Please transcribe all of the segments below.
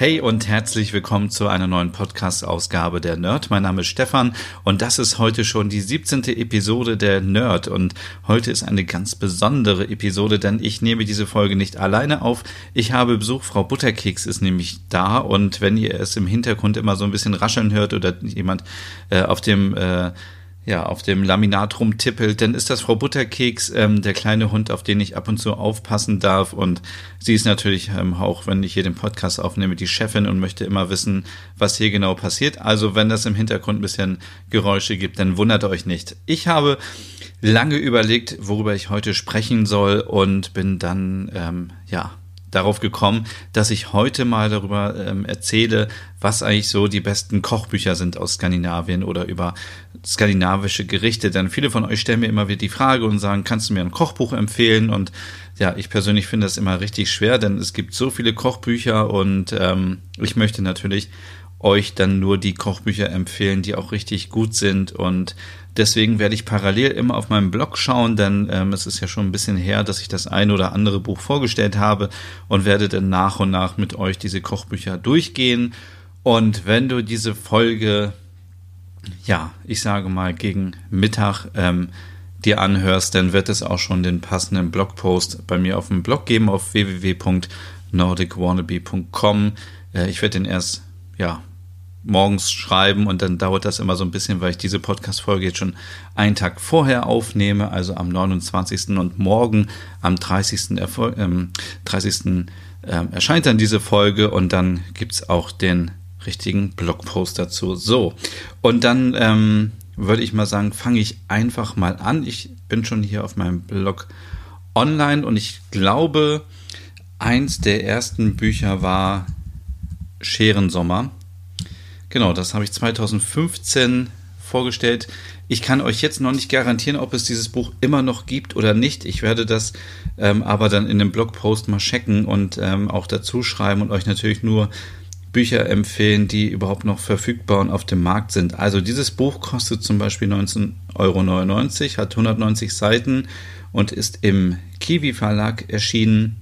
Hey und herzlich willkommen zu einer neuen Podcast-Ausgabe der Nerd. Mein Name ist Stefan und das ist heute schon die 17. Episode der Nerd und heute ist eine ganz besondere Episode, denn ich nehme diese Folge nicht alleine auf. Ich habe Besuch, Frau Butterkeks ist nämlich da und wenn ihr es im Hintergrund immer so ein bisschen rascheln hört oder jemand äh, auf dem äh, ja, auf dem Laminat rumtippelt, dann ist das Frau Butterkeks, ähm, der kleine Hund, auf den ich ab und zu aufpassen darf. Und sie ist natürlich ähm, auch, wenn ich hier den Podcast aufnehme, die Chefin und möchte immer wissen, was hier genau passiert. Also wenn das im Hintergrund ein bisschen Geräusche gibt, dann wundert euch nicht. Ich habe lange überlegt, worüber ich heute sprechen soll und bin dann, ähm, ja, darauf gekommen, dass ich heute mal darüber ähm, erzähle, was eigentlich so die besten Kochbücher sind aus Skandinavien oder über skandinavische Gerichte. Denn viele von euch stellen mir immer wieder die Frage und sagen, kannst du mir ein Kochbuch empfehlen? Und ja, ich persönlich finde das immer richtig schwer, denn es gibt so viele Kochbücher und ähm, ich möchte natürlich euch dann nur die Kochbücher empfehlen, die auch richtig gut sind und Deswegen werde ich parallel immer auf meinem Blog schauen, denn ähm, es ist ja schon ein bisschen her, dass ich das eine oder andere Buch vorgestellt habe und werde dann nach und nach mit euch diese Kochbücher durchgehen. Und wenn du diese Folge, ja, ich sage mal gegen Mittag ähm, dir anhörst, dann wird es auch schon den passenden Blogpost bei mir auf dem Blog geben auf www.nordicwannabe.com. Äh, ich werde den erst, ja, morgens schreiben und dann dauert das immer so ein bisschen, weil ich diese Podcast-Folge jetzt schon einen Tag vorher aufnehme, also am 29. und morgen am 30. Erfol ähm, 30. Ähm, erscheint dann diese Folge und dann gibt's auch den richtigen Blogpost dazu. So, und dann ähm, würde ich mal sagen, fange ich einfach mal an. Ich bin schon hier auf meinem Blog online und ich glaube, eins der ersten Bücher war Scherensommer Genau, das habe ich 2015 vorgestellt. Ich kann euch jetzt noch nicht garantieren, ob es dieses Buch immer noch gibt oder nicht. Ich werde das ähm, aber dann in dem Blogpost mal checken und ähm, auch dazu schreiben und euch natürlich nur Bücher empfehlen, die überhaupt noch verfügbar und auf dem Markt sind. Also dieses Buch kostet zum Beispiel 19,99 Euro, hat 190 Seiten und ist im Kiwi Verlag erschienen.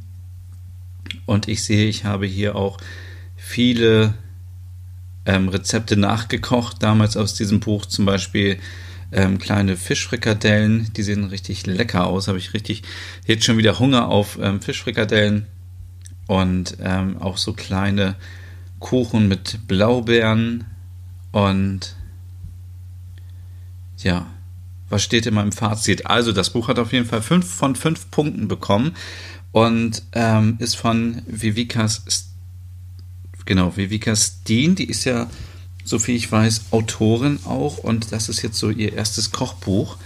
Und ich sehe, ich habe hier auch viele ähm, Rezepte nachgekocht, damals aus diesem Buch zum Beispiel ähm, kleine Fischfrikadellen, die sehen richtig lecker aus, habe ich richtig jetzt schon wieder Hunger auf ähm, Fischfrikadellen. Und ähm, auch so kleine Kuchen mit Blaubeeren. Und ja, was steht in meinem Fazit? Also, das Buch hat auf jeden Fall fünf von fünf Punkten bekommen und ähm, ist von Vivikas Genau, Vivika Steen, die ist ja, so viel ich weiß, Autorin auch und das ist jetzt so ihr erstes Kochbuch.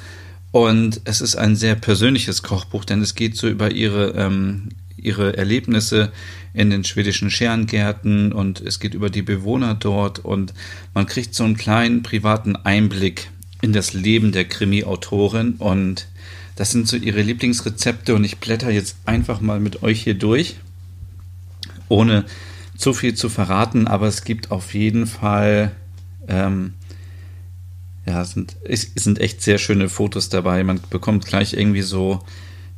Und es ist ein sehr persönliches Kochbuch, denn es geht so über ihre, ähm, ihre Erlebnisse in den schwedischen Scherengärten und es geht über die Bewohner dort und man kriegt so einen kleinen privaten Einblick in das Leben der Krimi-Autorin und das sind so ihre Lieblingsrezepte und ich blätter jetzt einfach mal mit euch hier durch, ohne zu viel zu verraten, aber es gibt auf jeden Fall, ähm, ja, es sind, es sind echt sehr schöne Fotos dabei. Man bekommt gleich irgendwie so,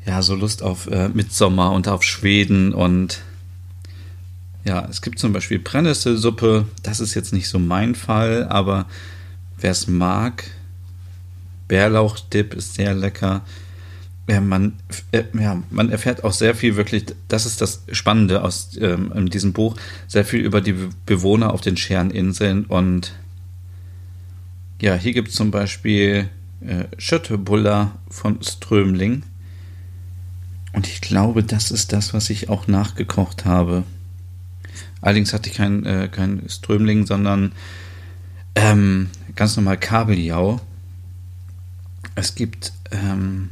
ja, so Lust auf äh, Mitsommer und auf Schweden und ja, es gibt zum Beispiel Brennnesselsuppe. Das ist jetzt nicht so mein Fall, aber wer es mag, Bärlauchdip ist sehr lecker ja, man, äh, ja, man erfährt auch sehr viel wirklich, das ist das Spannende aus ähm, diesem Buch, sehr viel über die Bewohner auf den Schereninseln und ja, hier gibt es zum Beispiel äh, Schöttebuller von Strömling und ich glaube, das ist das, was ich auch nachgekocht habe. Allerdings hatte ich kein, äh, kein Strömling, sondern ähm, ganz normal Kabeljau. Es gibt ähm,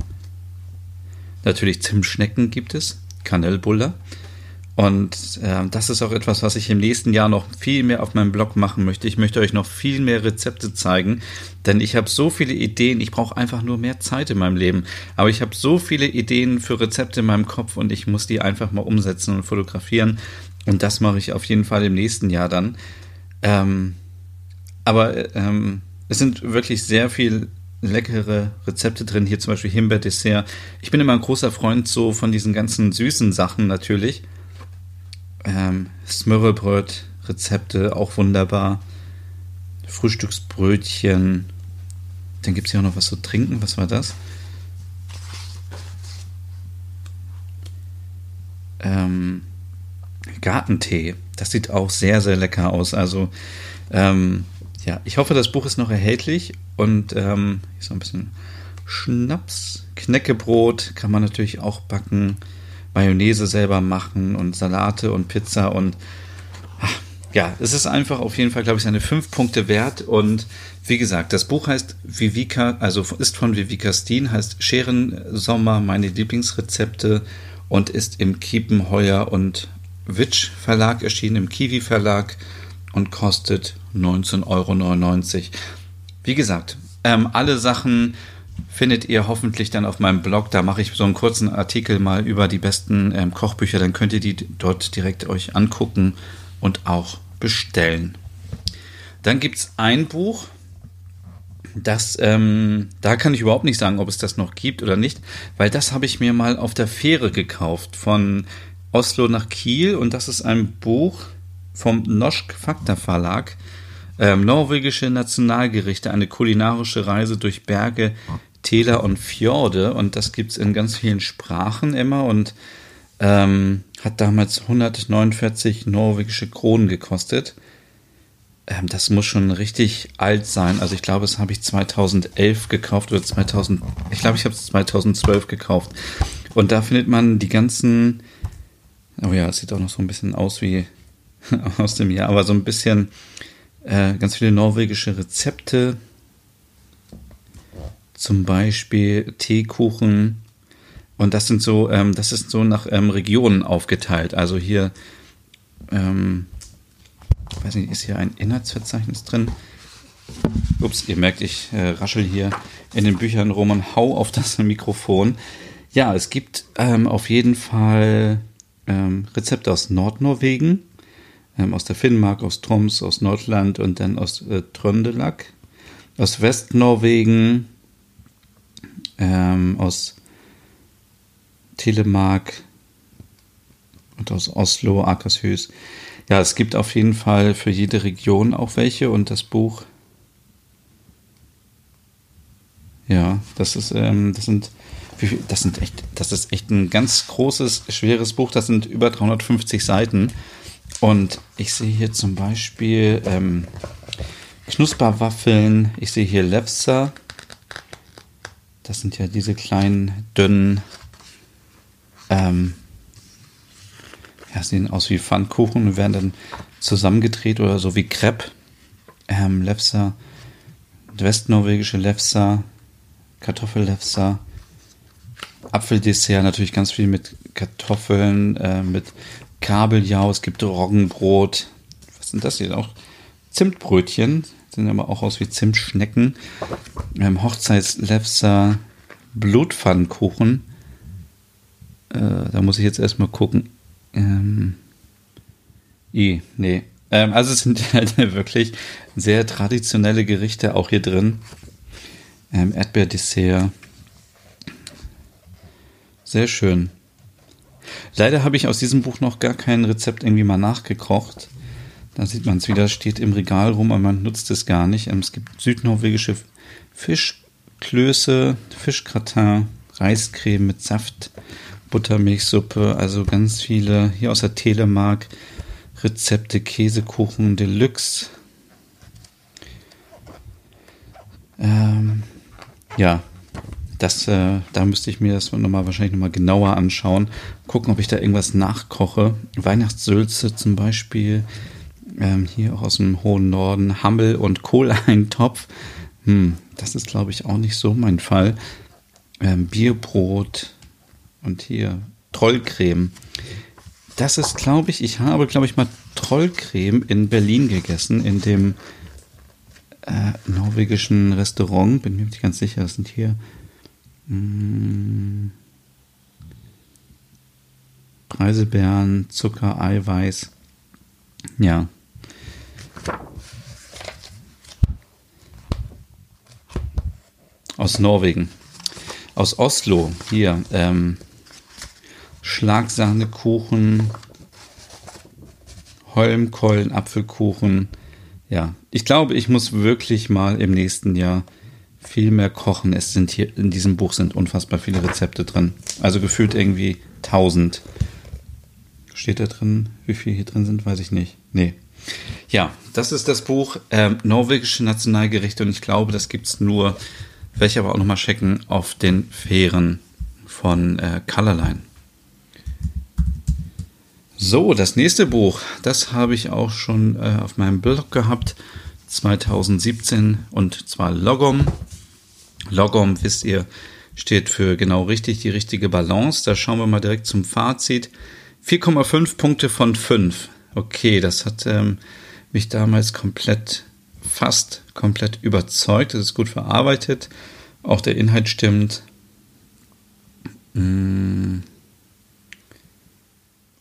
Natürlich Zimtschnecken gibt es, Kanelbuller Und äh, das ist auch etwas, was ich im nächsten Jahr noch viel mehr auf meinem Blog machen möchte. Ich möchte euch noch viel mehr Rezepte zeigen, denn ich habe so viele Ideen. Ich brauche einfach nur mehr Zeit in meinem Leben. Aber ich habe so viele Ideen für Rezepte in meinem Kopf und ich muss die einfach mal umsetzen und fotografieren. Und das mache ich auf jeden Fall im nächsten Jahr dann. Ähm, aber ähm, es sind wirklich sehr viel leckere Rezepte drin. Hier zum Beispiel Himbeerdessert. Ich bin immer ein großer Freund so von diesen ganzen süßen Sachen natürlich ähm, Smörrebröt-Rezepte, auch wunderbar. Frühstücksbrötchen. Dann gibt es ja auch noch was zu trinken. Was war das? Ähm, Gartentee. Das sieht auch sehr, sehr lecker aus. Also, ähm, ja, ich hoffe, das Buch ist noch erhältlich. Und ähm, noch ein bisschen Schnaps. Knäckebrot kann man natürlich auch backen. Mayonnaise selber machen und Salate und Pizza und ach, ja, es ist einfach auf jeden Fall, glaube ich, seine fünf Punkte wert. Und wie gesagt, das Buch heißt Vivica, also ist von Vivica Steen, heißt Scheren meine Lieblingsrezepte und ist im Kiepenheuer und Witsch Verlag erschienen, im Kiwi Verlag und kostet 19,99 Euro. Wie gesagt, ähm, alle Sachen findet ihr hoffentlich dann auf meinem Blog. Da mache ich so einen kurzen Artikel mal über die besten ähm, Kochbücher. Dann könnt ihr die dort direkt euch angucken und auch bestellen. Dann gibt es ein Buch, das, ähm, da kann ich überhaupt nicht sagen, ob es das noch gibt oder nicht, weil das habe ich mir mal auf der Fähre gekauft von Oslo nach Kiel und das ist ein Buch vom Noschk Fakta Verlag. Ähm, norwegische Nationalgerichte, eine kulinarische Reise durch Berge, Täler und Fjorde und das gibt es in ganz vielen Sprachen immer und ähm, hat damals 149 norwegische Kronen gekostet. Ähm, das muss schon richtig alt sein. Also ich glaube, das habe ich 2011 gekauft oder 2000. Ich glaube, ich habe es 2012 gekauft. Und da findet man die ganzen. Oh ja, es sieht auch noch so ein bisschen aus wie aus dem Jahr, aber so ein bisschen äh, ganz viele norwegische Rezepte zum Beispiel Teekuchen. Und das sind so, ähm, das ist so nach ähm, Regionen aufgeteilt. Also hier, ähm, weiß nicht, ist hier ein Inhaltsverzeichnis drin? Ups, ihr merkt, ich äh, raschel hier in den Büchern rum und hau auf das Mikrofon. Ja, es gibt ähm, auf jeden Fall ähm, Rezepte aus Nordnorwegen, ähm, aus der Finnmark, aus Troms, aus Nordland und dann aus äh, Tröndelag, aus Westnorwegen, ähm, aus Telemark und aus Oslo, Akershus. Ja, es gibt auf jeden Fall für jede Region auch welche und das Buch. Ja, das ist, ähm, das sind, das sind echt, das ist echt ein ganz großes, schweres Buch. Das sind über 350 Seiten. Und ich sehe hier zum Beispiel ähm, Knusperwaffeln. Ich sehe hier Lefsa. Das sind ja diese kleinen, dünnen, ähm, ja, sehen aus wie Pfannkuchen und werden dann zusammengedreht oder so wie Crepe. Ähm, Lefsa, westnorwegische Lefsa, Kartoffellefsa, Apfeldessert, natürlich ganz viel mit Kartoffeln, äh, mit Kabeljau, es gibt Roggenbrot. Was sind das hier auch? Zimtbrötchen, sehen aber auch aus wie Zimtschnecken. Ähm, Hochzeitslefser, Blutpfannkuchen. Äh, da muss ich jetzt erstmal gucken. Ähm, I, nee. Ähm, also es sind halt wirklich sehr traditionelle Gerichte auch hier drin. Ähm, Erdbeerdessert. Sehr schön. Leider habe ich aus diesem Buch noch gar kein Rezept irgendwie mal nachgekocht. Da sieht man es wieder, steht im Regal rum, aber man nutzt es gar nicht. Ähm, es gibt südnorwegische Fischklöße, Fischgratin, Reiscreme mit Saft, Buttermilchsuppe, also ganz viele. Hier aus der Telemark Rezepte, Käsekuchen Deluxe. Ähm, ja, das, äh, da müsste ich mir das nochmal wahrscheinlich nochmal genauer anschauen. Gucken, ob ich da irgendwas nachkoche. Weihnachtssülze zum Beispiel ähm, hier auch aus dem hohen Norden, Hammel und Kohleintopf. Hm, das ist, glaube ich, auch nicht so mein Fall. Ähm, Bierbrot und hier Trollcreme. Das ist, glaube ich, ich habe, glaube ich, mal Trollcreme in Berlin gegessen, in dem äh, norwegischen Restaurant. Bin mir nicht ganz sicher, das sind hier. Mh, hm, Preiselbeeren, Zucker, Eiweiß. Ja. Aus Norwegen. Aus Oslo. Hier. Ähm, Schlagsahnekuchen, Holmkollen, Apfelkuchen. Ja, ich glaube, ich muss wirklich mal im nächsten Jahr viel mehr kochen. Es sind hier in diesem Buch sind unfassbar viele Rezepte drin. Also gefühlt irgendwie 1000. Steht da drin? Wie viele hier drin sind, weiß ich nicht. Nee. Ja, das ist das Buch äh, Norwegische Nationalgerichte und ich glaube, das gibt es nur, werde ich aber auch nochmal checken, auf den Fähren von äh, Colorline. So, das nächste Buch, das habe ich auch schon äh, auf meinem Blog gehabt, 2017 und zwar Logom. Logom, wisst ihr, steht für genau richtig, die richtige Balance. Da schauen wir mal direkt zum Fazit. 4,5 Punkte von 5. Okay, das hat ähm, mich damals komplett, fast komplett überzeugt. Das ist gut verarbeitet. Auch der Inhalt stimmt. Mmh.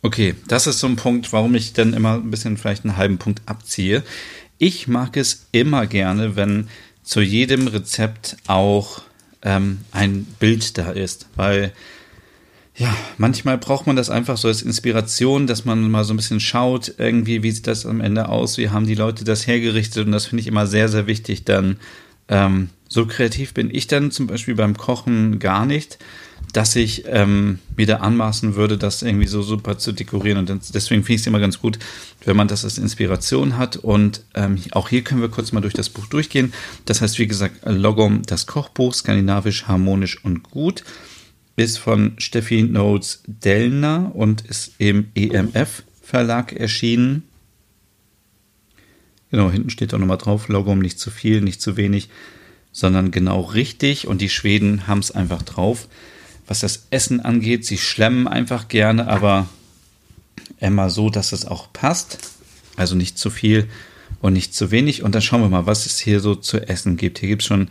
Okay, das ist so ein Punkt, warum ich dann immer ein bisschen vielleicht einen halben Punkt abziehe. Ich mag es immer gerne, wenn zu jedem Rezept auch ähm, ein Bild da ist, weil ja, manchmal braucht man das einfach so als Inspiration, dass man mal so ein bisschen schaut, irgendwie, wie sieht das am Ende aus, wie haben die Leute das hergerichtet und das finde ich immer sehr, sehr wichtig. Dann ähm, so kreativ bin ich dann zum Beispiel beim Kochen gar nicht dass ich ähm, wieder anmaßen würde, das irgendwie so super zu dekorieren. Und deswegen finde ich es immer ganz gut, wenn man das als Inspiration hat. Und ähm, auch hier können wir kurz mal durch das Buch durchgehen. Das heißt, wie gesagt, Logom, das Kochbuch, skandinavisch, harmonisch und gut, ist von Steffi Notes Dellner und ist im EMF Verlag erschienen. Genau, hinten steht auch nochmal drauf, Logom nicht zu viel, nicht zu wenig, sondern genau richtig. Und die Schweden haben es einfach drauf was das Essen angeht. Sie schlemmen einfach gerne, aber immer so, dass es auch passt. Also nicht zu viel und nicht zu wenig. Und dann schauen wir mal, was es hier so zu essen gibt. Hier gibt es schon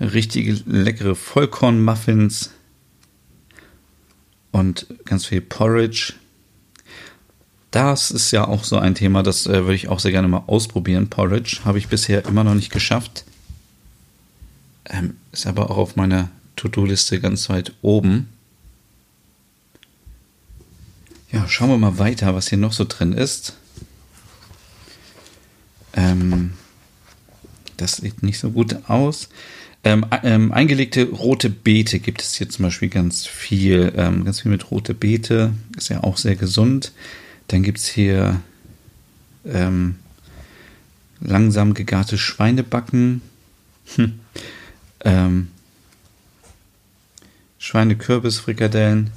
richtige leckere Vollkornmuffins und ganz viel Porridge. Das ist ja auch so ein Thema, das äh, würde ich auch sehr gerne mal ausprobieren. Porridge habe ich bisher immer noch nicht geschafft. Ähm, ist aber auch auf meiner To-Do-Liste ganz weit oben. Ja, schauen wir mal weiter, was hier noch so drin ist. Ähm, das sieht nicht so gut aus. Ähm, ähm, eingelegte rote Beete gibt es hier zum Beispiel ganz viel. Ähm, ganz viel mit rote Beete. Ist ja auch sehr gesund. Dann gibt es hier ähm, langsam gegarte Schweinebacken. Hm. Schweinekürbisfrikadellen.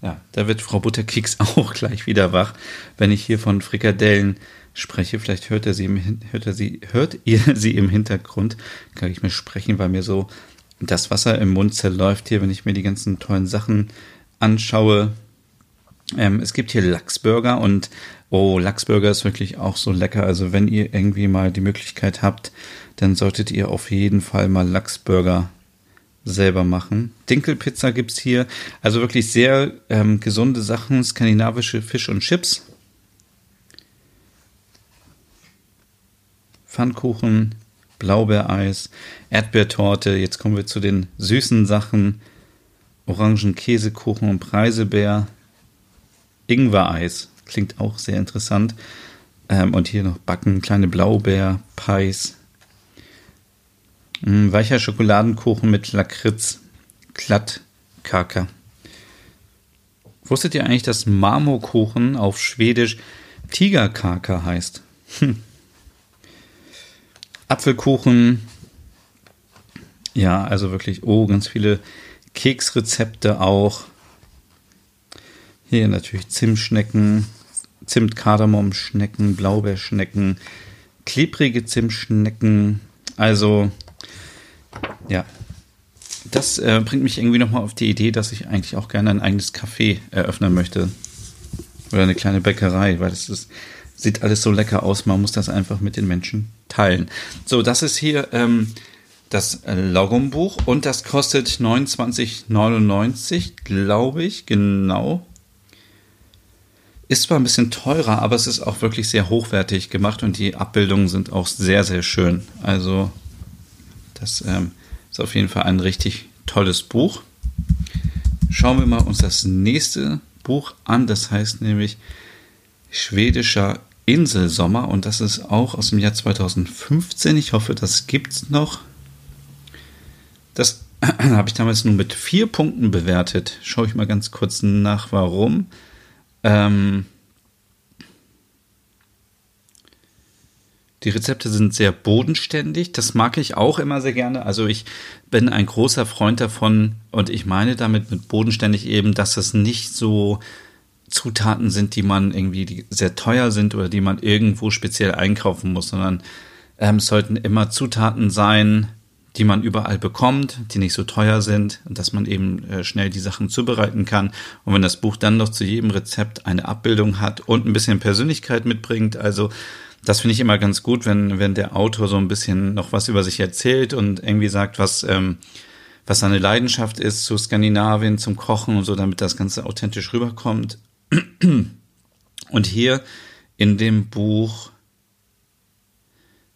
Ja, da wird Frau Butterkeks auch gleich wieder wach, wenn ich hier von Frikadellen spreche. Vielleicht hört er sie im, hört er sie, hört ihr sie im Hintergrund. Kann ich mir sprechen, weil mir so das Wasser im Mund zerläuft hier, wenn ich mir die ganzen tollen Sachen anschaue. Ähm, es gibt hier Lachsburger und oh, Lachsburger ist wirklich auch so lecker. Also wenn ihr irgendwie mal die Möglichkeit habt, dann solltet ihr auf jeden Fall mal Lachsburger selber machen. Dinkelpizza gibt es hier. Also wirklich sehr ähm, gesunde Sachen, skandinavische Fisch und Chips. Pfannkuchen, Blaubeereis, Erdbeertorte. Jetzt kommen wir zu den süßen Sachen. Orangen-Käsekuchen und Preiselbeer. Ingwer-Eis. Klingt auch sehr interessant. Ähm, und hier noch Backen, kleine Blaubeer-Pies. Mm, weicher Schokoladenkuchen mit Lakritz. Klattkaka. Wusstet ihr eigentlich, dass Marmorkuchen auf Schwedisch Tigerkaka heißt? Hm. Apfelkuchen. Ja, also wirklich, oh, ganz viele Keksrezepte auch. Hier natürlich Zimtschnecken, Zimt-Kardamom-Schnecken, Blaubeerschnecken, klebrige Zimtschnecken. Also ja. Das äh, bringt mich irgendwie nochmal auf die Idee, dass ich eigentlich auch gerne ein eigenes Café eröffnen möchte. Oder eine kleine Bäckerei, weil es ist, sieht alles so lecker aus. Man muss das einfach mit den Menschen teilen. So, das ist hier ähm, das Logumbuch und das kostet 29,99, glaube ich, genau. Ist zwar ein bisschen teurer, aber es ist auch wirklich sehr hochwertig gemacht und die Abbildungen sind auch sehr, sehr schön. Also, das ähm, ist auf jeden Fall ein richtig tolles Buch. Schauen wir mal uns das nächste Buch an. Das heißt nämlich Schwedischer Inselsommer und das ist auch aus dem Jahr 2015. Ich hoffe, das gibt es noch. Das habe ich damals nur mit vier Punkten bewertet. Schaue ich mal ganz kurz nach, warum. Ähm, Die Rezepte sind sehr bodenständig. Das mag ich auch immer sehr gerne. Also ich bin ein großer Freund davon und ich meine damit mit bodenständig eben, dass es nicht so Zutaten sind, die man irgendwie sehr teuer sind oder die man irgendwo speziell einkaufen muss, sondern ähm, sollten immer Zutaten sein, die man überall bekommt, die nicht so teuer sind und dass man eben äh, schnell die Sachen zubereiten kann. Und wenn das Buch dann noch zu jedem Rezept eine Abbildung hat und ein bisschen Persönlichkeit mitbringt, also das finde ich immer ganz gut, wenn, wenn der Autor so ein bisschen noch was über sich erzählt und irgendwie sagt, was, ähm, was seine Leidenschaft ist zu Skandinavien, zum Kochen und so, damit das Ganze authentisch rüberkommt. Und hier in dem Buch,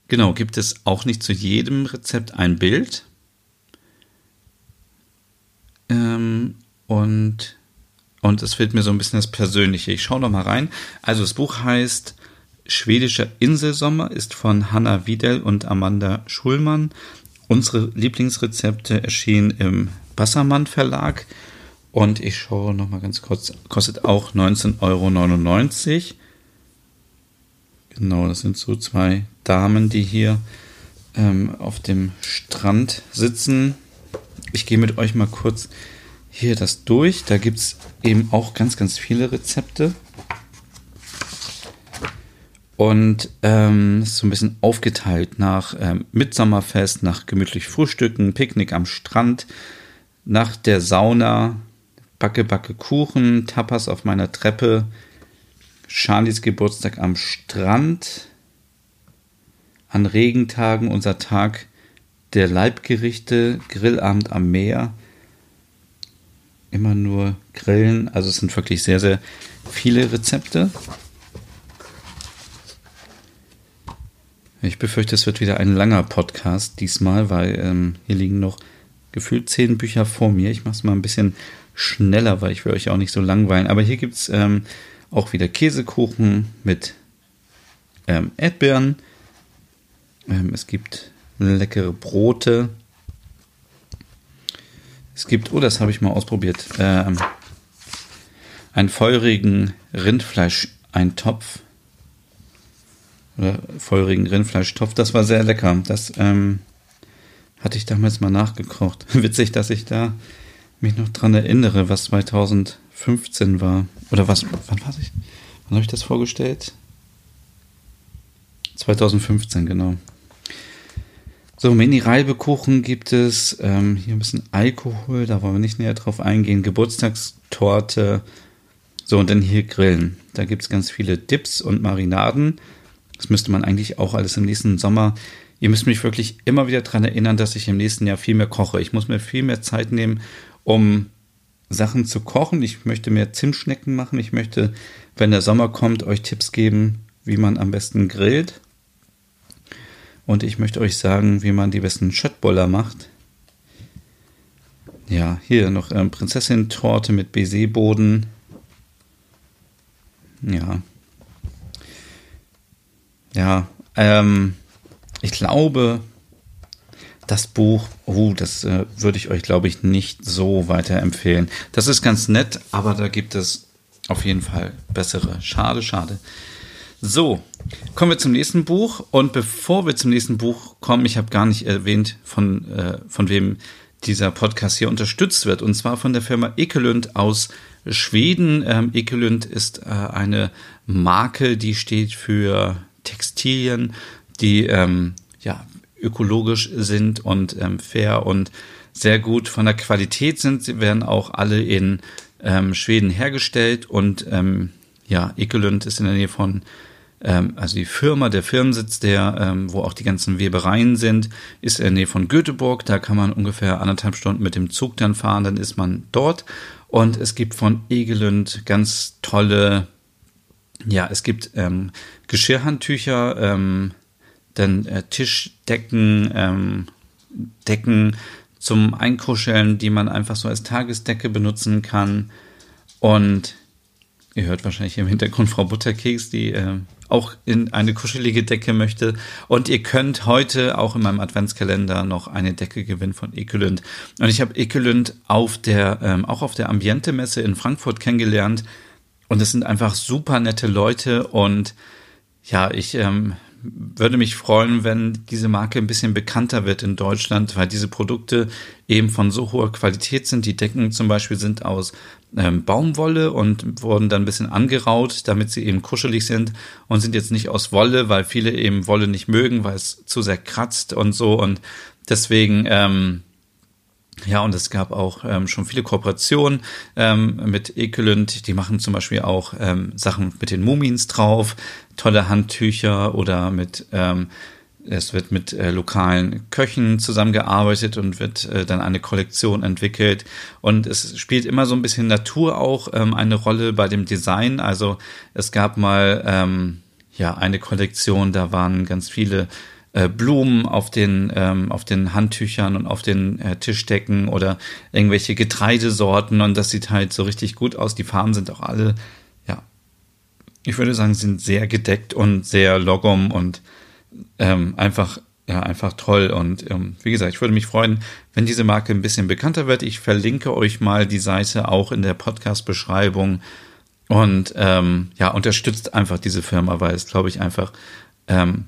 genau, gibt es auch nicht zu jedem Rezept ein Bild. Ähm, und, und es fehlt mir so ein bisschen das Persönliche. Ich schaue noch mal rein. Also das Buch heißt Schwedischer Inselsommer ist von Hanna Wiedel und Amanda Schulmann. Unsere Lieblingsrezepte erschienen im Bassermann Verlag. Und ich schaue noch mal ganz kurz, kostet auch 19,99 Euro. Genau, das sind so zwei Damen, die hier ähm, auf dem Strand sitzen. Ich gehe mit euch mal kurz hier das durch. Da gibt es eben auch ganz, ganz viele Rezepte. Und ähm, ist so ein bisschen aufgeteilt nach ähm, Mitsommerfest, nach gemütlich Frühstücken, Picknick am Strand, nach der Sauna, Backe, Backe Kuchen, Tapas auf meiner Treppe, Charlies Geburtstag am Strand, an Regentagen unser Tag der Leibgerichte, Grillabend am Meer, immer nur Grillen. Also es sind wirklich sehr, sehr viele Rezepte. Ich befürchte, es wird wieder ein langer Podcast diesmal, weil ähm, hier liegen noch gefühlt zehn Bücher vor mir. Ich mache es mal ein bisschen schneller, weil ich will euch auch nicht so langweilen. Aber hier gibt es ähm, auch wieder Käsekuchen mit ähm, Erdbeeren. Ähm, es gibt leckere Brote. Es gibt, oh, das habe ich mal ausprobiert, ähm, einen feurigen Rindfleisch-Eintopf oder feurigen Rindfleischtopf. Das war sehr lecker. Das ähm, hatte ich damals mal nachgekocht. Witzig, dass ich da mich noch dran erinnere, was 2015 war. Oder was, wann war ich? Wann habe ich das vorgestellt? 2015, genau. So, Mini-Reibekuchen gibt es. Ähm, hier ein bisschen Alkohol, da wollen wir nicht näher drauf eingehen. Geburtstagstorte. So, und dann hier Grillen. Da gibt es ganz viele Dips und Marinaden. Das müsste man eigentlich auch alles im nächsten Sommer. Ihr müsst mich wirklich immer wieder daran erinnern, dass ich im nächsten Jahr viel mehr koche. Ich muss mir viel mehr Zeit nehmen, um Sachen zu kochen. Ich möchte mehr Zimtschnecken machen. Ich möchte, wenn der Sommer kommt, euch Tipps geben, wie man am besten grillt. Und ich möchte euch sagen, wie man die besten Schöttboller macht. Ja, hier noch ähm, Prinzessin-Torte mit Baiser-Boden. Ja, ja, ähm, ich glaube, das Buch, oh, das äh, würde ich euch, glaube ich, nicht so weiterempfehlen. Das ist ganz nett, aber da gibt es auf jeden Fall bessere. Schade, schade. So, kommen wir zum nächsten Buch. Und bevor wir zum nächsten Buch kommen, ich habe gar nicht erwähnt, von, äh, von wem dieser Podcast hier unterstützt wird. Und zwar von der Firma Ekelund aus Schweden. Ähm, Ekelund ist äh, eine Marke, die steht für Textilien, die ähm, ja, ökologisch sind und ähm, fair und sehr gut von der Qualität sind. Sie werden auch alle in ähm, Schweden hergestellt und ähm, ja, Ekelund ist in der Nähe von ähm, also die Firma, der Firmensitz, der, ähm, wo auch die ganzen Webereien sind, ist in der Nähe von Göteborg. Da kann man ungefähr anderthalb Stunden mit dem Zug dann fahren, dann ist man dort. Und es gibt von Egelund ganz tolle, ja, es gibt ähm, Geschirrhandtücher, ähm, dann äh, Tischdecken, ähm, Decken zum Einkuscheln, die man einfach so als Tagesdecke benutzen kann. Und ihr hört wahrscheinlich im Hintergrund Frau Butterkeks, die äh, auch in eine kuschelige Decke möchte. Und ihr könnt heute auch in meinem Adventskalender noch eine Decke gewinnen von Ekelünd. Und ich habe Ekelünd auf der, ähm, auch auf der Ambiente-Messe in Frankfurt kennengelernt. Und es sind einfach super nette Leute. Und ja, ich ähm, würde mich freuen, wenn diese Marke ein bisschen bekannter wird in Deutschland, weil diese Produkte eben von so hoher Qualität sind. Die Decken zum Beispiel sind aus ähm, Baumwolle und wurden dann ein bisschen angeraut, damit sie eben kuschelig sind und sind jetzt nicht aus Wolle, weil viele eben Wolle nicht mögen, weil es zu sehr kratzt und so und deswegen ähm, ja, und es gab auch ähm, schon viele Kooperationen ähm, mit Ekelund. Die machen zum Beispiel auch ähm, Sachen mit den Mumins drauf, tolle Handtücher oder mit ähm, es wird mit äh, lokalen Köchen zusammengearbeitet und wird äh, dann eine Kollektion entwickelt. Und es spielt immer so ein bisschen Natur auch ähm, eine Rolle bei dem Design. Also es gab mal ähm, ja eine Kollektion, da waren ganz viele äh, Blumen auf den, ähm, auf den Handtüchern und auf den äh, Tischdecken oder irgendwelche Getreidesorten und das sieht halt so richtig gut aus. Die Farben sind auch alle, ja, ich würde sagen, sind sehr gedeckt und sehr logom und ähm, einfach ja, einfach toll. Und ähm, wie gesagt, ich würde mich freuen, wenn diese Marke ein bisschen bekannter wird. Ich verlinke euch mal die Seite auch in der Podcast-Beschreibung. Und ähm, ja, unterstützt einfach diese Firma, weil es, glaube ich, einfach, ähm,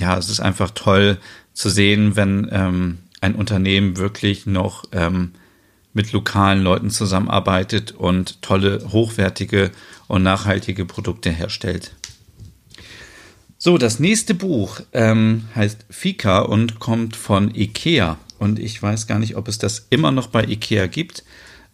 ja, es ist einfach toll zu sehen, wenn ähm, ein Unternehmen wirklich noch ähm, mit lokalen Leuten zusammenarbeitet und tolle, hochwertige und nachhaltige Produkte herstellt. So, das nächste Buch ähm, heißt Fika und kommt von Ikea. Und ich weiß gar nicht, ob es das immer noch bei Ikea gibt.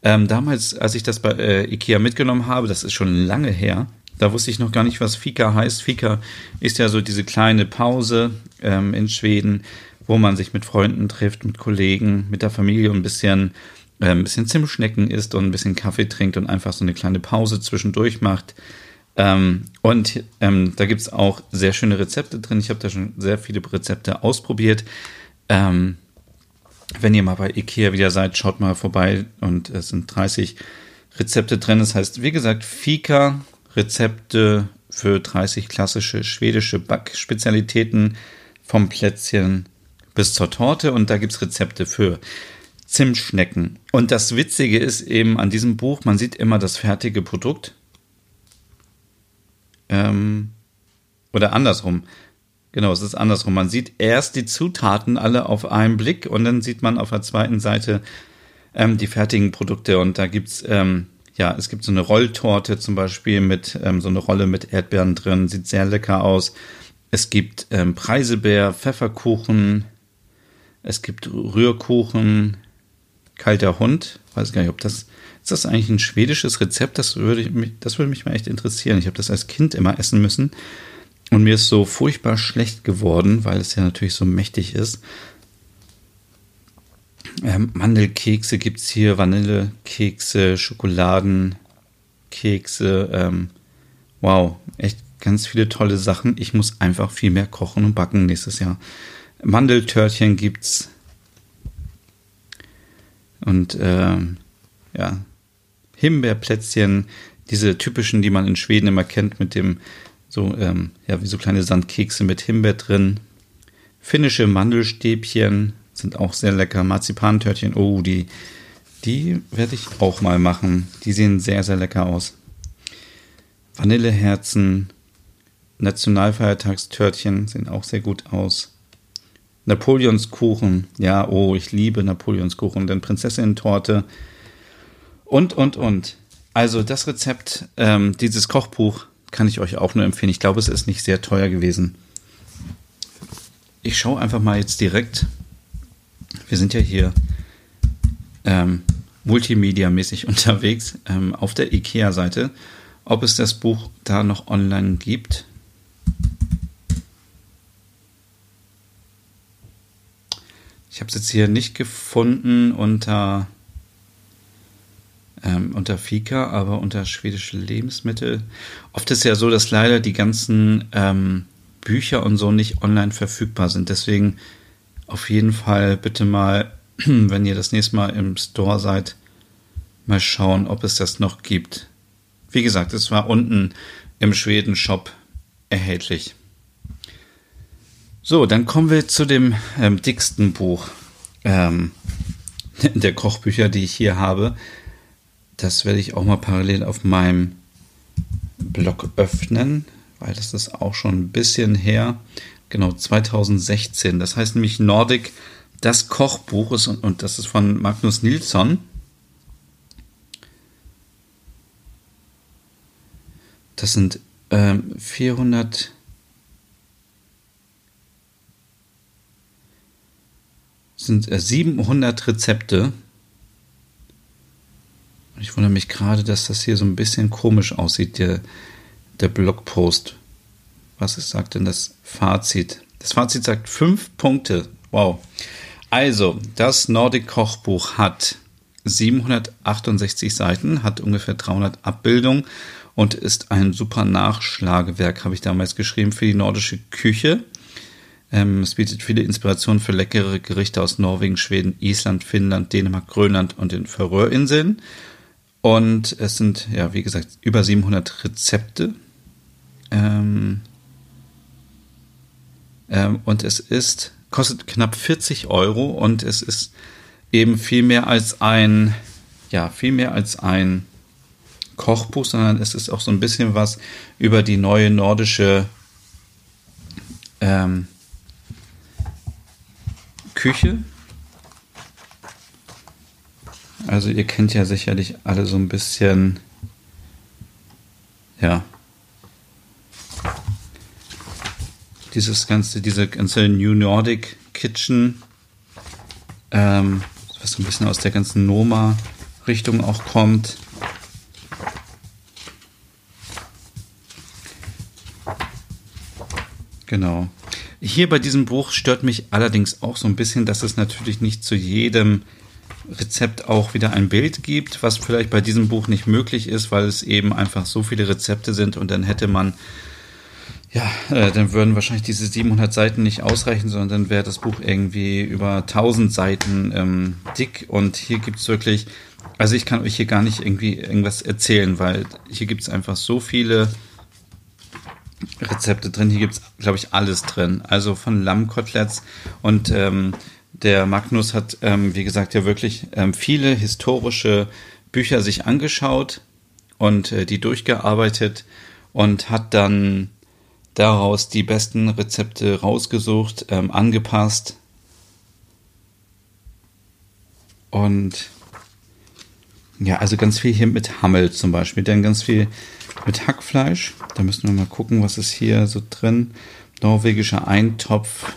Ähm, damals, als ich das bei äh, Ikea mitgenommen habe, das ist schon lange her, da wusste ich noch gar nicht, was Fika heißt. Fika ist ja so diese kleine Pause ähm, in Schweden, wo man sich mit Freunden trifft, mit Kollegen, mit der Familie und ein bisschen, äh, ein bisschen Zimtschnecken isst und ein bisschen Kaffee trinkt und einfach so eine kleine Pause zwischendurch macht. Ähm, und ähm, da gibt es auch sehr schöne Rezepte drin. Ich habe da schon sehr viele Rezepte ausprobiert. Ähm, wenn ihr mal bei Ikea wieder seid, schaut mal vorbei und es sind 30 Rezepte drin. Das heißt, wie gesagt, Fika, Rezepte für 30 klassische schwedische Backspezialitäten vom Plätzchen bis zur Torte und da gibt es Rezepte für Zimtschnecken. Und das Witzige ist eben an diesem Buch, man sieht immer das fertige Produkt ähm, oder andersrum. Genau, es ist andersrum. Man sieht erst die Zutaten alle auf einen Blick und dann sieht man auf der zweiten Seite ähm, die fertigen Produkte. Und da gibt's ähm, ja, es gibt so eine Rolltorte zum Beispiel mit ähm, so eine Rolle mit Erdbeeren drin, sieht sehr lecker aus. Es gibt ähm, Preiselbeer, Pfefferkuchen, es gibt Rührkuchen, kalter Hund. Weiß gar nicht, ob das ist das eigentlich ein schwedisches Rezept? Das würde, mich, das würde mich mal echt interessieren. Ich habe das als Kind immer essen müssen. Und mir ist so furchtbar schlecht geworden, weil es ja natürlich so mächtig ist. Ähm, Mandelkekse gibt es hier, Vanillekekse, Schokoladenkekse. Ähm, wow, echt ganz viele tolle Sachen. Ich muss einfach viel mehr kochen und backen nächstes Jahr. Mandeltörtchen gibt's. Und ähm, ja, Himbeerplätzchen, diese typischen, die man in Schweden immer kennt, mit dem so, ähm, ja, wie so kleine Sandkekse mit Himbeer drin. Finnische Mandelstäbchen sind auch sehr lecker. Marzipantörtchen, oh, die, die werde ich auch mal machen. Die sehen sehr, sehr lecker aus. Vanilleherzen, Nationalfeiertagstörtchen sehen auch sehr gut aus. Napoleonskuchen, ja, oh, ich liebe Napoleonskuchen, denn Prinzessinnen-Torte und, und, und. Also das Rezept, ähm, dieses Kochbuch kann ich euch auch nur empfehlen. Ich glaube, es ist nicht sehr teuer gewesen. Ich schaue einfach mal jetzt direkt. Wir sind ja hier ähm, multimedia-mäßig unterwegs ähm, auf der IKEA-Seite. ob es das Buch da noch online gibt. Ich habe es jetzt hier nicht gefunden unter, ähm, unter Fika, aber unter schwedische Lebensmittel. Oft ist ja so, dass leider die ganzen ähm, Bücher und so nicht online verfügbar sind. Deswegen auf jeden Fall bitte mal, wenn ihr das nächste Mal im Store seid, mal schauen, ob es das noch gibt. Wie gesagt, es war unten im Schweden-Shop erhältlich. So, dann kommen wir zu dem ähm, dicksten Buch ähm, der Kochbücher, die ich hier habe. Das werde ich auch mal parallel auf meinem Blog öffnen, weil das ist auch schon ein bisschen her. Genau, 2016. Das heißt nämlich Nordic, das Kochbuch ist und, und das ist von Magnus Nilsson. Das sind ähm, 400 sind 700 äh, Rezepte. Ich wundere mich gerade, dass das hier so ein bisschen komisch aussieht, der, der Blogpost. Was ist, sagt denn das Fazit? Das Fazit sagt fünf Punkte. Wow. Also, das Nordic Kochbuch hat 768 Seiten, hat ungefähr 300 Abbildungen und ist ein super Nachschlagewerk, habe ich damals geschrieben, für die nordische Küche. Ähm, es bietet viele Inspirationen für leckere Gerichte aus Norwegen, Schweden, Island, Finnland, Dänemark, Grönland und den Färöerinseln. Und es sind, ja, wie gesagt, über 700 Rezepte. Ähm, ähm, und es ist, kostet knapp 40 Euro und es ist eben viel mehr als ein, ja, viel mehr als ein Kochbuch, sondern es ist auch so ein bisschen was über die neue nordische ähm, Küche. Also ihr kennt ja sicherlich alle so ein bisschen, ja, dieses ganze, diese ganze New Nordic Kitchen, ähm, was so ein bisschen aus der ganzen Noma-Richtung auch kommt. Genau. Hier bei diesem Buch stört mich allerdings auch so ein bisschen, dass es natürlich nicht zu jedem Rezept auch wieder ein Bild gibt, was vielleicht bei diesem Buch nicht möglich ist, weil es eben einfach so viele Rezepte sind und dann hätte man, ja, äh, dann würden wahrscheinlich diese 700 Seiten nicht ausreichen, sondern dann wäre das Buch irgendwie über 1000 Seiten ähm, dick und hier gibt es wirklich, also ich kann euch hier gar nicht irgendwie irgendwas erzählen, weil hier gibt es einfach so viele Rezepte drin. Hier gibt es, glaube ich, alles drin. Also von Lammkoteletts und ähm, der Magnus hat, ähm, wie gesagt, ja wirklich ähm, viele historische Bücher sich angeschaut und äh, die durchgearbeitet und hat dann daraus die besten Rezepte rausgesucht, ähm, angepasst und ja, also ganz viel hier mit Hammel zum Beispiel, dann ganz viel mit Hackfleisch. Da müssen wir mal gucken, was ist hier so drin. Norwegischer Eintopf.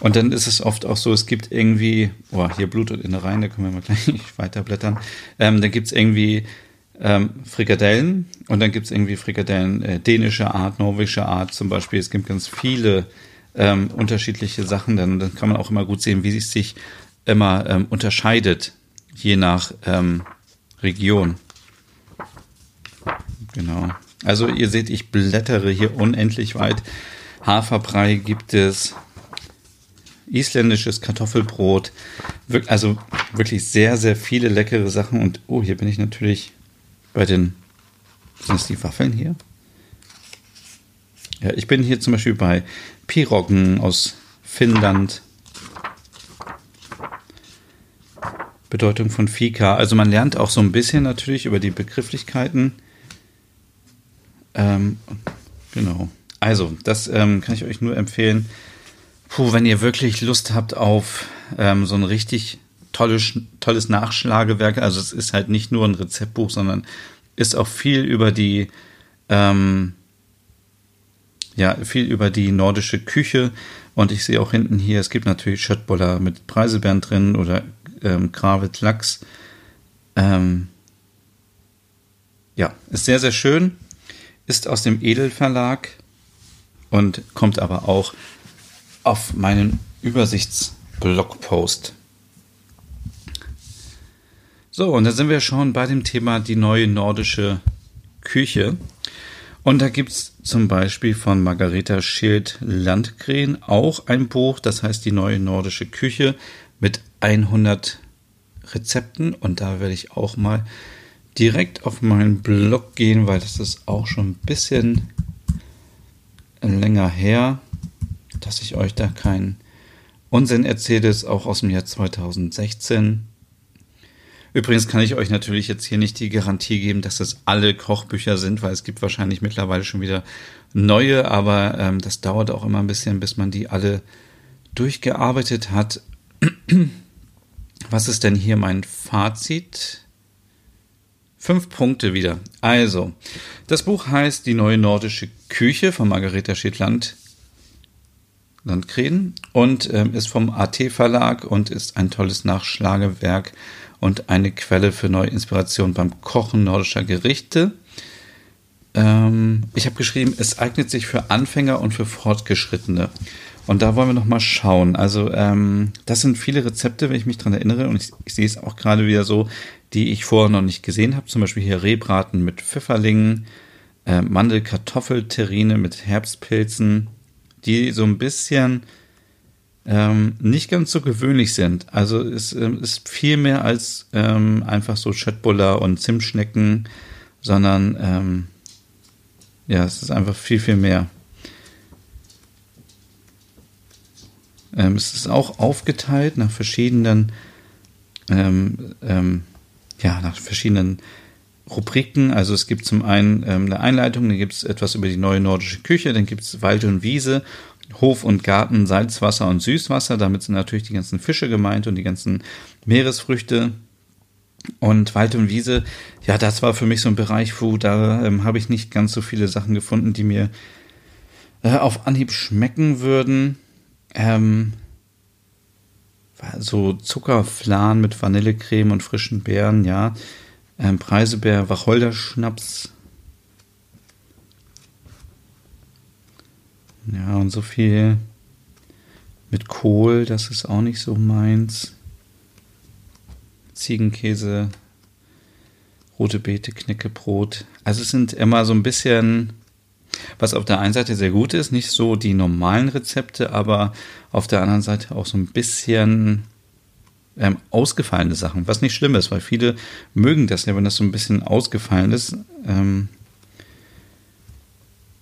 Und dann ist es oft auch so, es gibt irgendwie, boah, hier Blut und Innereien, da können wir mal gleich weiterblättern. Ähm, dann gibt es irgendwie ähm, Frikadellen und dann gibt es irgendwie Frikadellen äh, dänischer Art, norwegischer Art zum Beispiel. Es gibt ganz viele ähm, unterschiedliche Sachen. Dann, dann kann man auch immer gut sehen, wie es sich immer ähm, unterscheidet, je nach ähm, Region. Genau. Also ihr seht, ich blättere hier unendlich weit. Haferbrei gibt es, isländisches Kartoffelbrot, also wirklich sehr, sehr viele leckere Sachen. Und oh, hier bin ich natürlich bei den, sind das die Waffeln hier? Ja, ich bin hier zum Beispiel bei Piroggen aus Finnland. Bedeutung von Fika. Also man lernt auch so ein bisschen natürlich über die Begrifflichkeiten. Ähm, genau. Also, das ähm, kann ich euch nur empfehlen. Puh, wenn ihr wirklich Lust habt auf ähm, so ein richtig tolles, tolles Nachschlagewerk, also es ist halt nicht nur ein Rezeptbuch, sondern ist auch viel über die, ähm, ja, viel über die nordische Küche. Und ich sehe auch hinten hier, es gibt natürlich Schöttboller mit Preiselbeeren drin oder ähm, Gravet Lachs. Ähm, ja, ist sehr, sehr schön, ist aus dem Edelverlag und kommt aber auch auf meinen Übersichtsblogpost. So, und da sind wir schon bei dem Thema die neue nordische Küche. Und da gibt es zum Beispiel von Margareta Schild Landgren auch ein Buch, das heißt Die neue nordische Küche mit 100 Rezepten. Und da werde ich auch mal direkt auf meinen Blog gehen, weil das ist auch schon ein bisschen länger her, dass ich euch da keinen Unsinn erzähle, ist auch aus dem Jahr 2016. Übrigens kann ich euch natürlich jetzt hier nicht die Garantie geben, dass das alle Kochbücher sind, weil es gibt wahrscheinlich mittlerweile schon wieder neue, aber ähm, das dauert auch immer ein bisschen, bis man die alle durchgearbeitet hat. Was ist denn hier mein Fazit? Fünf Punkte wieder. Also, das Buch heißt Die neue nordische Küche von Margareta Schädland Landgren und ähm, ist vom AT Verlag und ist ein tolles Nachschlagewerk und eine Quelle für neue Inspiration beim Kochen nordischer Gerichte. Ähm, ich habe geschrieben, es eignet sich für Anfänger und für Fortgeschrittene. Und da wollen wir noch mal schauen. Also ähm, das sind viele Rezepte, wenn ich mich dran erinnere. Und ich, ich sehe es auch gerade wieder so, die ich vorher noch nicht gesehen habe. Zum Beispiel hier Rehbraten mit Pfifferlingen, äh, Mandel-Kartoffelterrine mit Herbstpilzen, die so ein bisschen ähm, nicht ganz so gewöhnlich sind. Also es ähm, ist viel mehr als ähm, einfach so Schöttbuller und Zimtschnecken, sondern ähm, ja, es ist einfach viel, viel mehr. Ähm, es ist auch aufgeteilt nach verschiedenen, ähm, ja, nach verschiedenen Rubriken. Also es gibt zum einen eine Einleitung, dann gibt es etwas über die neue nordische Küche, dann gibt es Wald und Wiese Hof und Garten, Salzwasser und Süßwasser. Damit sind natürlich die ganzen Fische gemeint und die ganzen Meeresfrüchte. Und Wald und Wiese, ja, das war für mich so ein Bereich, wo da ähm, habe ich nicht ganz so viele Sachen gefunden, die mir äh, auf Anhieb schmecken würden. Ähm, so Zuckerflan mit Vanillecreme und frischen Beeren, ja. Ähm, Preisebeer, Wacholderschnaps, Ja, und so viel mit Kohl, das ist auch nicht so meins. Ziegenkäse, rote Beete, Knäckebrot. Also es sind immer so ein bisschen, was auf der einen Seite sehr gut ist, nicht so die normalen Rezepte, aber auf der anderen Seite auch so ein bisschen ähm, ausgefallene Sachen, was nicht schlimm ist, weil viele mögen das ja, wenn das so ein bisschen ausgefallen ist. Ähm,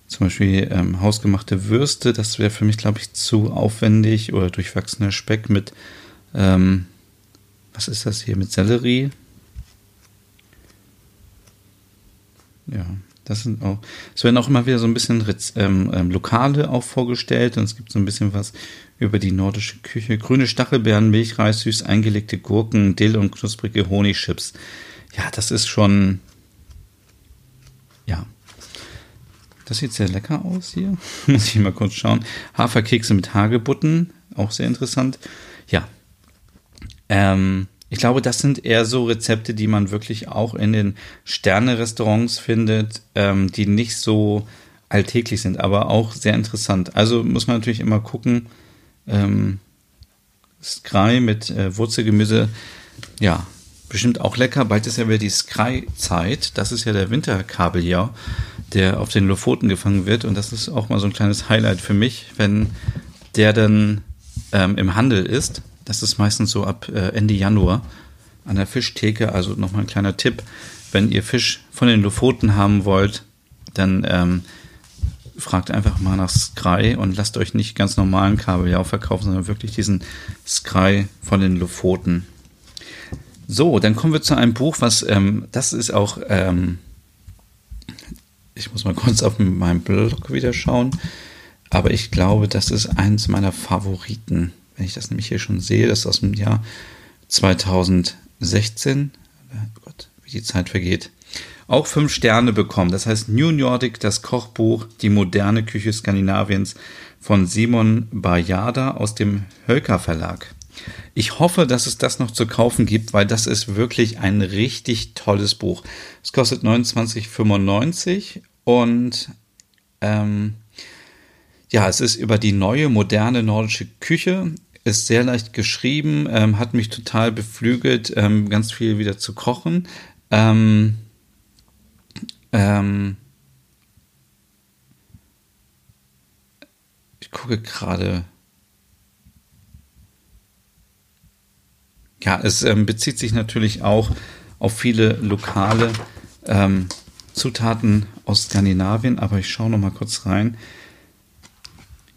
zum Beispiel ähm, hausgemachte Würste, das wäre für mich, glaube ich, zu aufwendig oder durchwachsener Speck mit, ähm, was ist das hier, mit Sellerie. Ja, das sind auch, es werden auch immer wieder so ein bisschen ähm, ähm, Lokale auch vorgestellt und es gibt so ein bisschen was über die nordische Küche. Grüne Stachelbeeren, Milchreis, süß eingelegte Gurken, Dill und knusprige Honigchips. Ja, das ist schon, ja, das sieht sehr lecker aus hier. Muss ich mal kurz schauen. Haferkekse mit Hagebutten, auch sehr interessant. Ja. Ähm, ich glaube, das sind eher so Rezepte, die man wirklich auch in den Sterne-Restaurants findet, ähm, die nicht so alltäglich sind, aber auch sehr interessant. Also muss man natürlich immer gucken. Ähm, Skrei mit äh, Wurzelgemüse, ja, bestimmt auch lecker. Bald ist ja wieder die Skrei-Zeit. Das ist ja der Winterkabeljau der auf den Lofoten gefangen wird. Und das ist auch mal so ein kleines Highlight für mich, wenn der dann ähm, im Handel ist. Das ist meistens so ab äh, Ende Januar an der Fischtheke. Also nochmal ein kleiner Tipp. Wenn ihr Fisch von den Lofoten haben wollt, dann ähm, fragt einfach mal nach Skrei und lasst euch nicht ganz normalen Kabeljau verkaufen, sondern wirklich diesen Skrei von den Lofoten. So, dann kommen wir zu einem Buch, was, ähm, das ist auch ähm, ich muss mal kurz auf meinem Blog wieder schauen. Aber ich glaube, das ist eins meiner Favoriten. Wenn ich das nämlich hier schon sehe, das ist aus dem Jahr 2016. Oh Gott, wie die Zeit vergeht. Auch fünf Sterne bekommen. Das heißt New Nordic, das Kochbuch, die moderne Küche Skandinaviens von Simon Bajada aus dem Hölker Verlag. Ich hoffe, dass es das noch zu kaufen gibt, weil das ist wirklich ein richtig tolles Buch. Es kostet 29,95 und ähm, ja, es ist über die neue moderne nordische Küche. Ist sehr leicht geschrieben, ähm, hat mich total beflügelt, ähm, ganz viel wieder zu kochen. Ähm, ähm, ich gucke gerade. Ja, es ähm, bezieht sich natürlich auch auf viele lokale ähm, Zutaten aus Skandinavien, aber ich schaue noch mal kurz rein.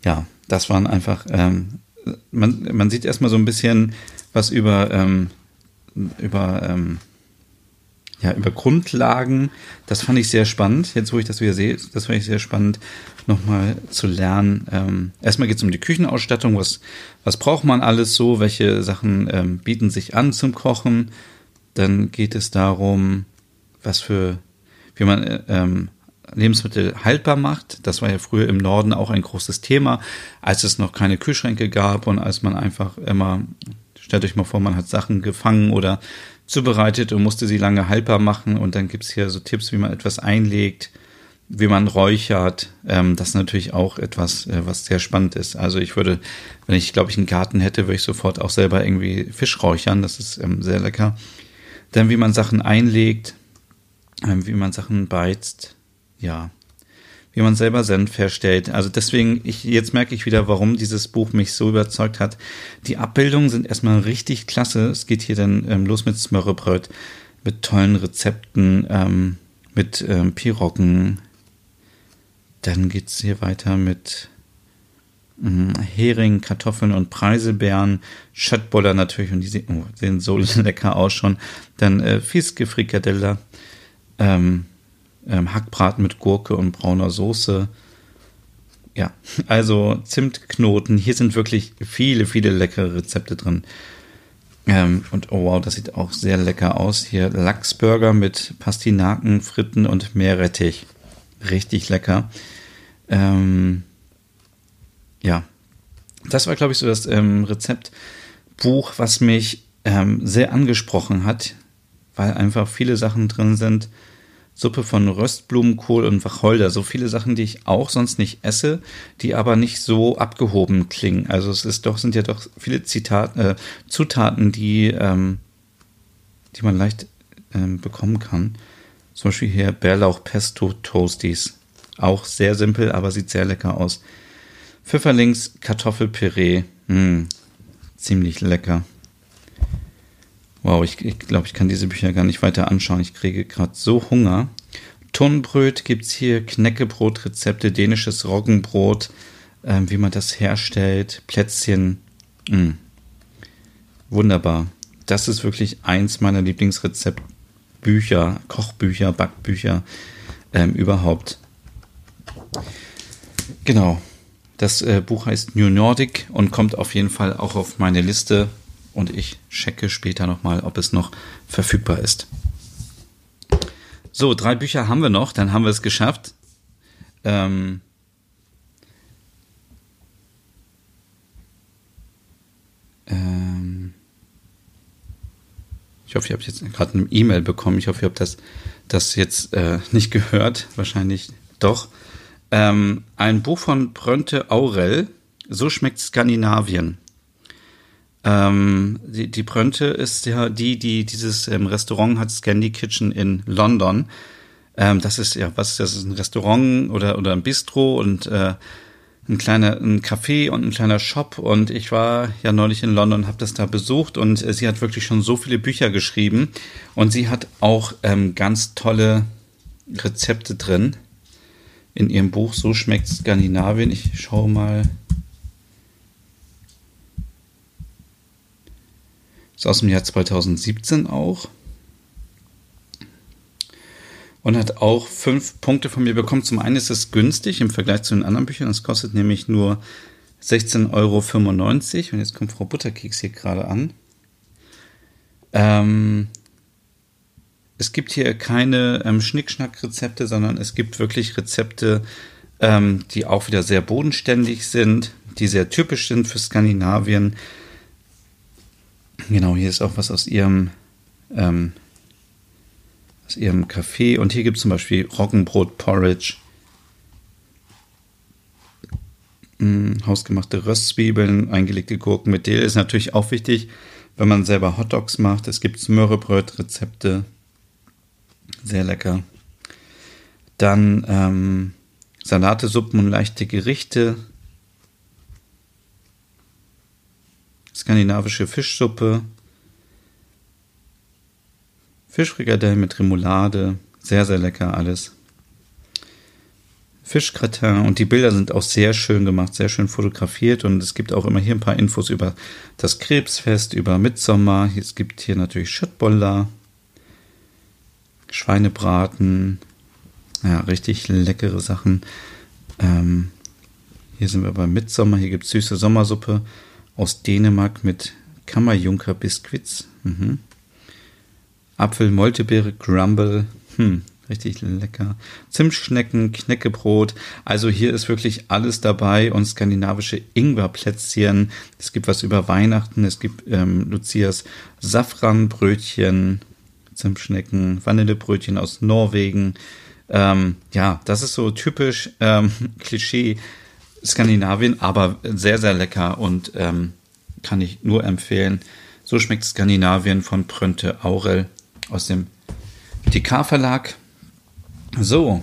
Ja, das waren einfach, ähm, man, man sieht erstmal so ein bisschen was über, ähm, über ähm, ja, über Grundlagen. Das fand ich sehr spannend. Jetzt, wo ich das wieder sehe, das fand ich sehr spannend, nochmal zu lernen. Ähm, erstmal geht es um die Küchenausstattung. Was, was braucht man alles so? Welche Sachen ähm, bieten sich an zum Kochen? Dann geht es darum, was für, wie man äh, ähm, Lebensmittel haltbar macht. Das war ja früher im Norden auch ein großes Thema, als es noch keine Kühlschränke gab und als man einfach immer, stellt euch mal vor, man hat Sachen gefangen oder zubereitet und musste sie lange haltbar machen. Und dann gibt es hier so Tipps, wie man etwas einlegt, wie man räuchert. Ähm, das ist natürlich auch etwas, äh, was sehr spannend ist. Also ich würde, wenn ich, glaube ich, einen Garten hätte, würde ich sofort auch selber irgendwie Fisch räuchern. Das ist ähm, sehr lecker. Dann wie man Sachen einlegt, ähm, wie man Sachen beizt. Ja, wie man selber Senf herstellt. Also deswegen, ich, jetzt merke ich wieder, warum dieses Buch mich so überzeugt hat. Die Abbildungen sind erstmal richtig klasse. Es geht hier dann ähm, los mit Smörrebröt, mit tollen Rezepten, ähm, mit ähm, Piroggen. Dann geht's hier weiter mit mh, Hering, Kartoffeln und Preiselbeeren, Schöttboller natürlich und die sehen, oh, sehen so lecker aus schon. Dann äh, Fiske, Frikadelle, ähm, ähm, Hackbraten mit Gurke und brauner Soße. Ja, also Zimtknoten. Hier sind wirklich viele, viele leckere Rezepte drin. Ähm, und oh wow, das sieht auch sehr lecker aus. Hier Lachsburger mit Pastinaken, Fritten und Meerrettich. Richtig lecker. Ähm, ja, das war, glaube ich, so das ähm, Rezeptbuch, was mich ähm, sehr angesprochen hat, weil einfach viele Sachen drin sind, Suppe von Röstblumenkohl und Wacholder. So viele Sachen, die ich auch sonst nicht esse, die aber nicht so abgehoben klingen. Also es ist doch, sind ja doch viele Zitat, äh, Zutaten, die, ähm, die man leicht ähm, bekommen kann. Zum Beispiel hier Bärlauch Pesto Toasties. Auch sehr simpel, aber sieht sehr lecker aus. Pfifferlings Kartoffelpüree. Hm, ziemlich lecker. Wow, ich, ich glaube, ich kann diese Bücher gar nicht weiter anschauen. Ich kriege gerade so Hunger. Turnbröt gibt es hier, Knäckebrot-Rezepte, dänisches Roggenbrot, äh, wie man das herstellt, Plätzchen. Mh. Wunderbar. Das ist wirklich eins meiner Lieblingsrezeptbücher, Kochbücher, Backbücher ähm, überhaupt. Genau. Das äh, Buch heißt New Nordic und kommt auf jeden Fall auch auf meine Liste und ich checke später nochmal, ob es noch verfügbar ist. So, drei Bücher haben wir noch, dann haben wir es geschafft. Ähm ähm ich hoffe, ihr habt jetzt gerade eine E-Mail bekommen. Ich hoffe, ihr habt das, das jetzt äh, nicht gehört. Wahrscheinlich doch. Ähm, ein Buch von Brönte Aurel. So schmeckt Skandinavien. Ähm, die, die Brönte ist ja die, die dieses ähm, Restaurant hat, Scandi Kitchen in London. Ähm, das ist ja, was das ist ein Restaurant oder, oder ein Bistro und äh, ein kleiner ein Café und ein kleiner Shop und ich war ja neulich in London, habe das da besucht und äh, sie hat wirklich schon so viele Bücher geschrieben und sie hat auch ähm, ganz tolle Rezepte drin in ihrem Buch So schmeckt Skandinavien. Ich schaue mal Ist aus dem Jahr 2017 auch. Und hat auch fünf Punkte von mir bekommen. Zum einen ist es günstig im Vergleich zu den anderen Büchern. Es kostet nämlich nur 16,95 Euro. Und jetzt kommt Frau Butterkeks hier gerade an. Ähm, es gibt hier keine ähm, Schnickschnack-Rezepte, sondern es gibt wirklich Rezepte, ähm, die auch wieder sehr bodenständig sind, die sehr typisch sind für Skandinavien Genau, hier ist auch was aus ihrem, ähm, aus ihrem Café. Und hier gibt es zum Beispiel Roggenbrot, Porridge, hm, hausgemachte Röstzwiebeln, eingelegte Gurken mit Dill. Ist natürlich auch wichtig, wenn man selber Hotdogs macht. Es gibt Möhrebröt-Rezepte. Sehr lecker. Dann ähm, Salate, Suppen und leichte Gerichte. Skandinavische Fischsuppe. Fischfrikadelle mit Remoulade. Sehr, sehr lecker alles. Fischgratin und die Bilder sind auch sehr schön gemacht, sehr schön fotografiert und es gibt auch immer hier ein paar Infos über das Krebsfest, über Mitsommer. Es gibt hier natürlich Schöttboller, Schweinebraten, ja, richtig leckere Sachen. Ähm, hier sind wir beim Mitsommer, hier gibt es süße Sommersuppe aus Dänemark mit Kammerjunker Biskuits. Mhm. Apfel, Moltebeere, Grumble. Hm, richtig lecker. Zimtschnecken, Knäckebrot. Also hier ist wirklich alles dabei und skandinavische Ingwerplätzchen. Es gibt was über Weihnachten. Es gibt ähm, Lucias Safranbrötchen, Zimtschnecken, Vanillebrötchen aus Norwegen. Ähm, ja, das ist so typisch ähm, Klischee Skandinavien, aber sehr, sehr lecker und ähm, kann ich nur empfehlen. So schmeckt Skandinavien von Prönte Aurel aus dem TK Verlag. So.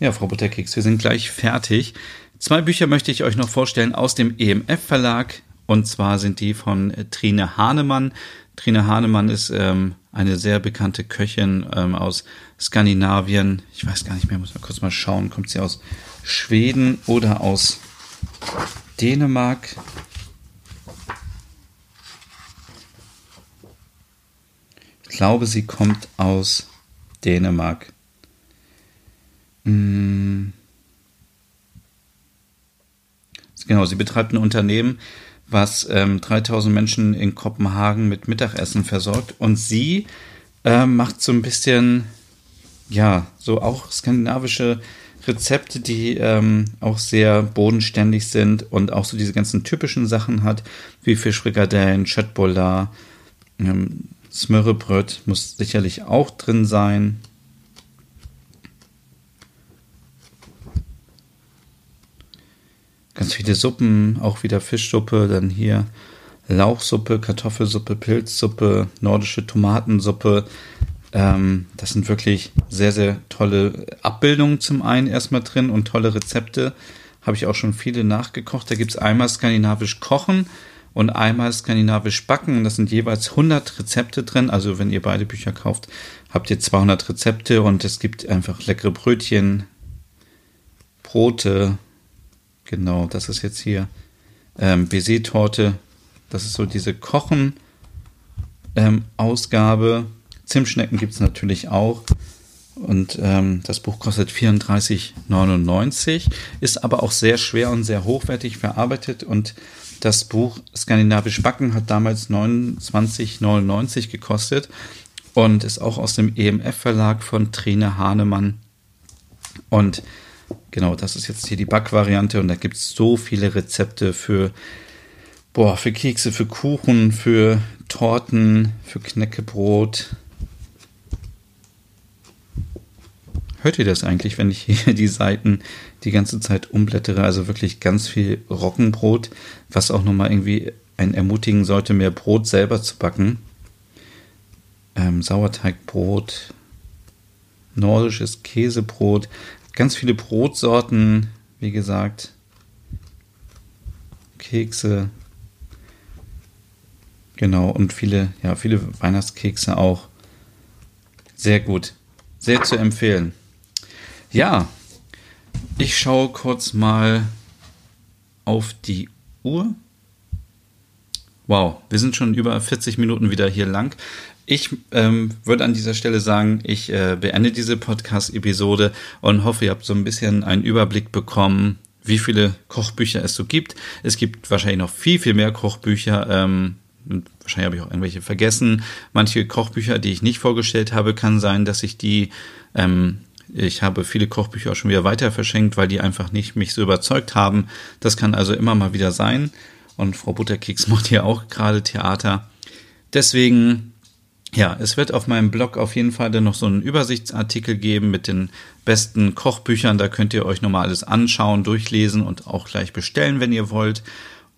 Ja, Frau Butterkeks, wir sind gleich fertig. Zwei Bücher möchte ich euch noch vorstellen aus dem EMF Verlag. Und zwar sind die von Trine Hahnemann. Trine Hahnemann ist ähm, eine sehr bekannte Köchin ähm, aus Skandinavien. Ich weiß gar nicht mehr, muss mal kurz mal schauen. Kommt sie aus Schweden oder aus Dänemark? Ich glaube, sie kommt aus Dänemark. Hm. Genau, sie betreibt ein Unternehmen, was ähm, 3000 Menschen in Kopenhagen mit Mittagessen versorgt. Und sie äh, macht so ein bisschen, ja, so auch skandinavische Rezepte, die ähm, auch sehr bodenständig sind und auch so diese ganzen typischen Sachen hat, wie Fischfrikadellen, Schöttbullar, ähm, Smörrebröt muss sicherlich auch drin sein. Ganz viele Suppen, auch wieder Fischsuppe, dann hier Lauchsuppe, Kartoffelsuppe, Pilzsuppe, nordische Tomatensuppe. Ähm, das sind wirklich sehr, sehr tolle Abbildungen zum einen erstmal drin und tolle Rezepte. Habe ich auch schon viele nachgekocht. Da gibt es einmal skandinavisch kochen und einmal skandinavisch backen. Das sind jeweils 100 Rezepte drin. Also wenn ihr beide Bücher kauft, habt ihr 200 Rezepte und es gibt einfach leckere Brötchen, Brote, Genau, das ist jetzt hier ähm, Baiser-Torte. Das ist so diese Kochen-Ausgabe. Ähm, Zimtschnecken gibt es natürlich auch. Und ähm, das Buch kostet 34,99, ist aber auch sehr schwer und sehr hochwertig verarbeitet. Und das Buch Skandinavisch Backen hat damals 29,99 gekostet und ist auch aus dem EMF-Verlag von Trine Hahnemann. Und Genau, das ist jetzt hier die Backvariante und da gibt es so viele Rezepte für, boah, für Kekse, für Kuchen, für Torten, für Knäckebrot. Hört ihr das eigentlich, wenn ich hier die Seiten die ganze Zeit umblättere? Also wirklich ganz viel Roggenbrot, was auch nochmal irgendwie einen ermutigen sollte, mehr Brot selber zu backen. Ähm, Sauerteigbrot, nordisches Käsebrot, ganz viele Brotsorten, wie gesagt, Kekse, genau, und viele, ja, viele Weihnachtskekse auch. Sehr gut, sehr zu empfehlen. Ja, ich schaue kurz mal auf die Uhr. Wow, wir sind schon über 40 Minuten wieder hier lang. Ich ähm, würde an dieser Stelle sagen, ich äh, beende diese Podcast-Episode und hoffe, ihr habt so ein bisschen einen Überblick bekommen, wie viele Kochbücher es so gibt. Es gibt wahrscheinlich noch viel, viel mehr Kochbücher. Ähm, wahrscheinlich habe ich auch irgendwelche vergessen. Manche Kochbücher, die ich nicht vorgestellt habe, kann sein, dass ich die, ähm, ich habe viele Kochbücher auch schon wieder weiter verschenkt, weil die einfach nicht mich so überzeugt haben. Das kann also immer mal wieder sein. Und Frau Butterkeks macht hier auch gerade Theater. Deswegen, ja, es wird auf meinem Blog auf jeden Fall dann noch so einen Übersichtsartikel geben mit den besten Kochbüchern. Da könnt ihr euch nochmal alles anschauen, durchlesen und auch gleich bestellen, wenn ihr wollt.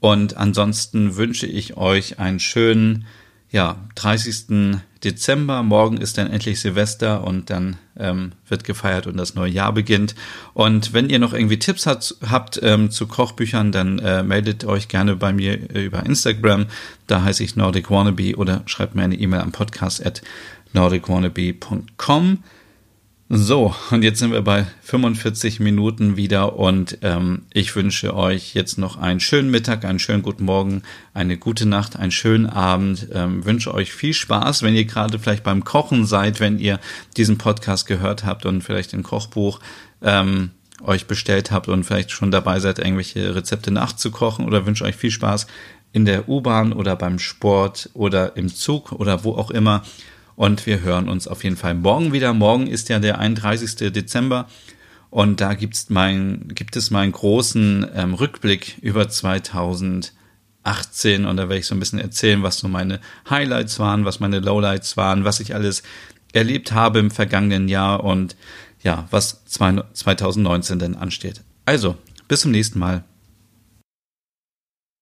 Und ansonsten wünsche ich euch einen schönen, ja, 30. Dezember. Morgen ist dann endlich Silvester und dann ähm, wird gefeiert und das neue Jahr beginnt. Und wenn ihr noch irgendwie Tipps hat, habt ähm, zu Kochbüchern, dann äh, meldet euch gerne bei mir äh, über Instagram. Da heiße ich Nordic Wannabe oder schreibt mir eine E-Mail am Podcast at nordicwannabe.com. So, und jetzt sind wir bei 45 Minuten wieder und ähm, ich wünsche euch jetzt noch einen schönen Mittag, einen schönen guten Morgen, eine gute Nacht, einen schönen Abend. Ähm, wünsche euch viel Spaß, wenn ihr gerade vielleicht beim Kochen seid, wenn ihr diesen Podcast gehört habt und vielleicht ein Kochbuch ähm, euch bestellt habt und vielleicht schon dabei seid, irgendwelche Rezepte nachzukochen oder wünsche euch viel Spaß in der U-Bahn oder beim Sport oder im Zug oder wo auch immer. Und wir hören uns auf jeden Fall morgen wieder. Morgen ist ja der 31. Dezember. Und da gibt's mein, gibt es meinen großen ähm, Rückblick über 2018. Und da werde ich so ein bisschen erzählen, was so meine Highlights waren, was meine Lowlights waren, was ich alles erlebt habe im vergangenen Jahr und ja, was 2019 denn ansteht. Also, bis zum nächsten Mal.